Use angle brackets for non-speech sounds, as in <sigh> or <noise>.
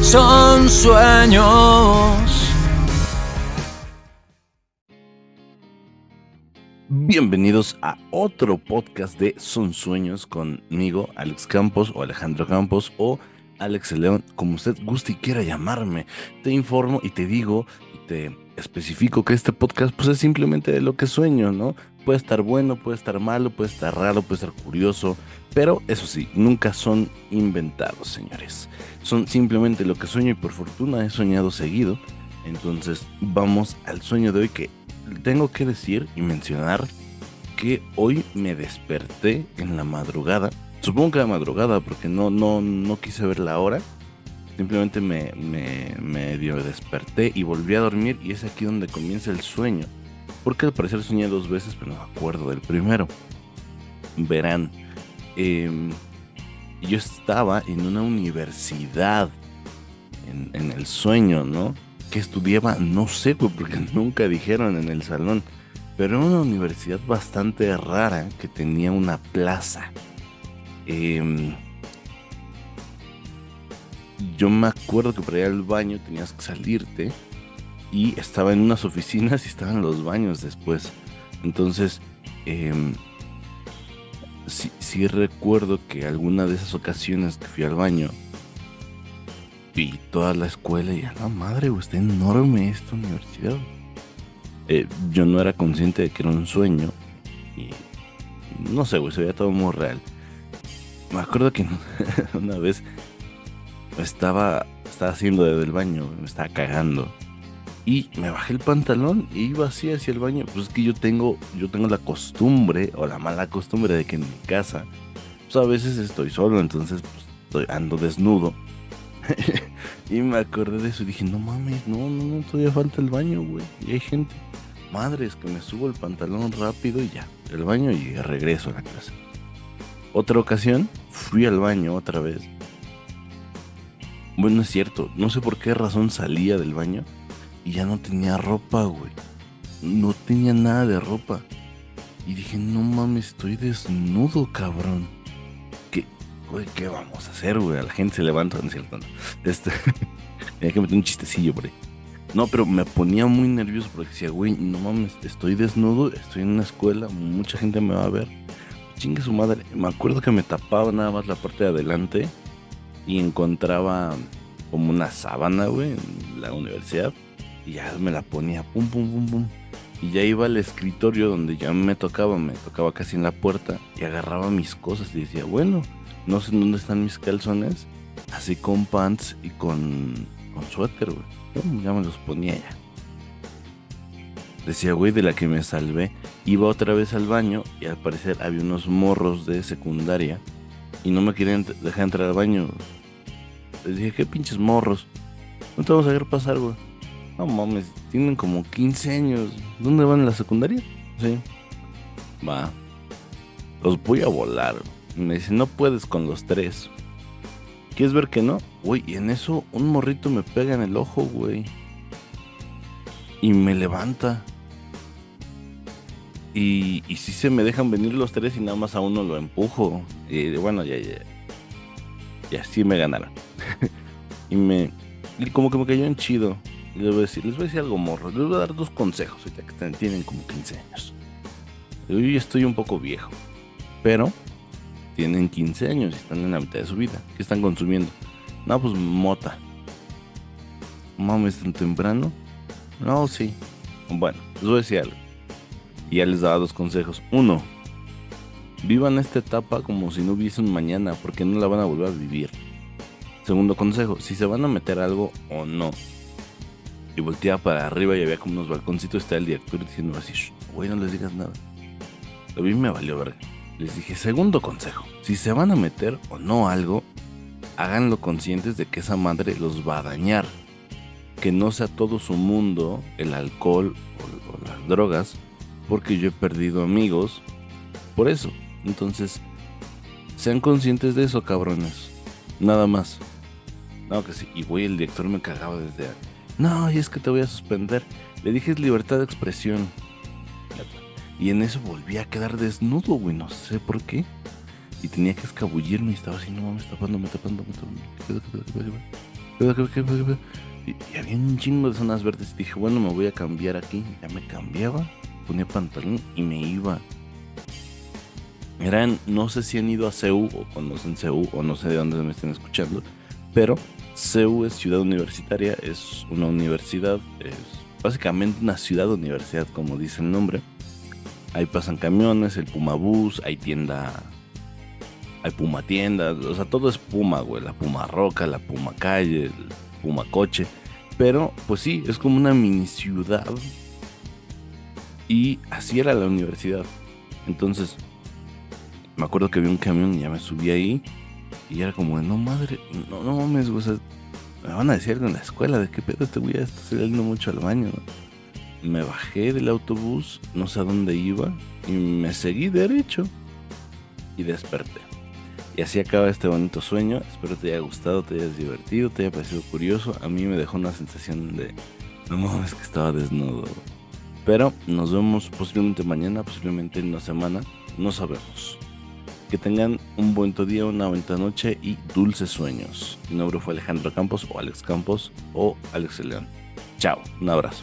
son sueños. Bienvenidos a otro podcast de Son Sueños conmigo, Alex Campos o Alejandro Campos o Alex León, como usted guste y quiera llamarme. Te informo y te digo y te especifico que este podcast pues es simplemente de lo que sueño, ¿no? Puede estar bueno, puede estar malo, puede estar raro, puede estar curioso, pero eso sí, nunca son inventados, señores. Son simplemente lo que sueño y por fortuna he soñado seguido. Entonces vamos al sueño de hoy que tengo que decir y mencionar que hoy me desperté en la madrugada. Supongo que la madrugada porque no, no, no quise ver la hora. Simplemente me, me, medio desperté y volví a dormir y es aquí donde comienza el sueño. Porque al parecer soñé dos veces, pero no me acuerdo del primero. Verán, em, yo estaba en una universidad en, el sueño, ¿no? que estudiaba, no sé, porque <laughs> nunca dijeron en el salón, pero era una universidad bastante rara que tenía una plaza. Em, yo me acuerdo que para ir al baño tenías que salirte y estaba en unas oficinas y estaban los baños después. Entonces, eh, sí recuerdo que alguna de esas ocasiones que fui al baño, y toda la escuela y a la madre, está enorme esta universidad. Eh, yo no era consciente de que era un sueño y no sé, güey, se veía todo muy real. Me acuerdo que <laughs> una vez estaba, estaba haciendo desde el baño, me estaba cagando y me bajé el pantalón y iba así hacia el baño. Pues es que yo tengo, yo tengo la costumbre o la mala costumbre de que en mi casa, pues a veces estoy solo, entonces pues, ando desnudo <laughs> y me acordé de eso y dije, no mames, no, no, no, todavía falta el baño, güey. Y hay gente. Madre, es que me subo el pantalón rápido y ya, el baño y regreso a la casa. Otra ocasión, fui al baño otra vez. Bueno, es cierto, no sé por qué razón salía del baño y ya no tenía ropa, güey. No tenía nada de ropa. Y dije, no mames, estoy desnudo, cabrón güey, ¿qué vamos a hacer, güey? La gente se levanta, ¿no cierto? Este, <laughs> tenía que meter un chistecillo por. No, pero me ponía muy nervioso porque decía, güey, no mames, estoy desnudo, estoy en una escuela, mucha gente me va a ver. Chingue su madre. Me acuerdo que me tapaba nada más la parte de adelante y encontraba como una sábana, güey, en la universidad. Y ya me la ponía, pum, pum, pum, pum. Y ya iba al escritorio donde ya me tocaba, me tocaba casi en la puerta y agarraba mis cosas y decía, bueno, no sé dónde están mis calzones, así con pants y con, con suéter, güey. Ya me los ponía ya. Decía, güey, de la que me salvé. Iba otra vez al baño y al parecer había unos morros de secundaria y no me querían dejar entrar al baño. Les dije, ¿qué pinches morros? No te vamos a ver pasar, güey. No mames, tienen como 15 años. ¿Dónde van en la secundaria? Sí. Va. Los voy a volar. Me dice, no puedes con los tres. ¿Quieres ver que no? Güey, y en eso un morrito me pega en el ojo, güey. Y me levanta. Y, y si se me dejan venir los tres y nada más a uno lo empujo. Y bueno, ya, ya. Ya sí me ganaron. <laughs> y me. Y como que me cayó en chido. Les voy a decir, algo morro. Les voy a dar dos consejos, ya que tienen como 15 años. Yo ya estoy un poco viejo. Pero tienen 15 años y están en la mitad de su vida. ¿Qué están consumiendo? No, pues mota. Mames, tan temprano. No, sí. Bueno, les voy a decir algo. Ya les daba dos consejos. Uno, vivan esta etapa como si no hubiese un mañana, porque no la van a volver a vivir. Segundo consejo, si se van a meter algo o no. Y volteaba para arriba y había como unos balconcitos, está el director diciendo así, güey, no les digas nada. A mí me valió verga. Les dije, segundo consejo, si se van a meter o no algo, háganlo conscientes de que esa madre los va a dañar. Que no sea todo su mundo el alcohol o, las drogas, porque yo he perdido amigos por eso. Entonces, sean conscientes de eso, cabrones. Nada más. No, que sí. Y güey, el director me cagaba desde... No, y es que te voy a suspender. Le dije libertad de expresión. Y en eso volví a quedar desnudo, güey, no sé por qué. Y tenía que escabullirme y estaba así, no mames, tapándome, tapándome, tapándome. Y, y había un chingo de zonas verdes. Dije, bueno, me voy a cambiar aquí. Ya me cambiaba, ponía pantalón y me iba. Eran, no sé si han ido a CEU o conocen CEU o no sé de dónde me estén escuchando, pero CEU es ciudad universitaria, es una universidad, es básicamente una ciudad universidad, como dice el nombre. Ahí pasan camiones, el Puma Bus, hay tienda, hay Puma tienda, o sea, todo es Puma, güey, la Puma Roca, la Puma Calle, el Puma Coche. Pero, pues sí, es como una mini ciudad. Y así era la universidad. Entonces, me acuerdo que vi un camión y ya me subí ahí. Y era como, no madre, no, no mames, o sea, me van a decir algo en la escuela, de qué pedo este güey está saliendo mucho al baño. Me bajé del autobús, no sé a dónde iba, y me seguí derecho. Y desperté. Y así acaba este bonito sueño. Espero te haya gustado, te hayas divertido, te haya parecido curioso. A mí me dejó una sensación de, no mames, que estaba desnudo. Pero nos vemos posiblemente mañana, posiblemente en una semana, no sabemos. Que tengan un buen día, una buena noche y dulces sueños. Mi nombre fue Alejandro Campos o Alex Campos o Alex León. Chao, un abrazo.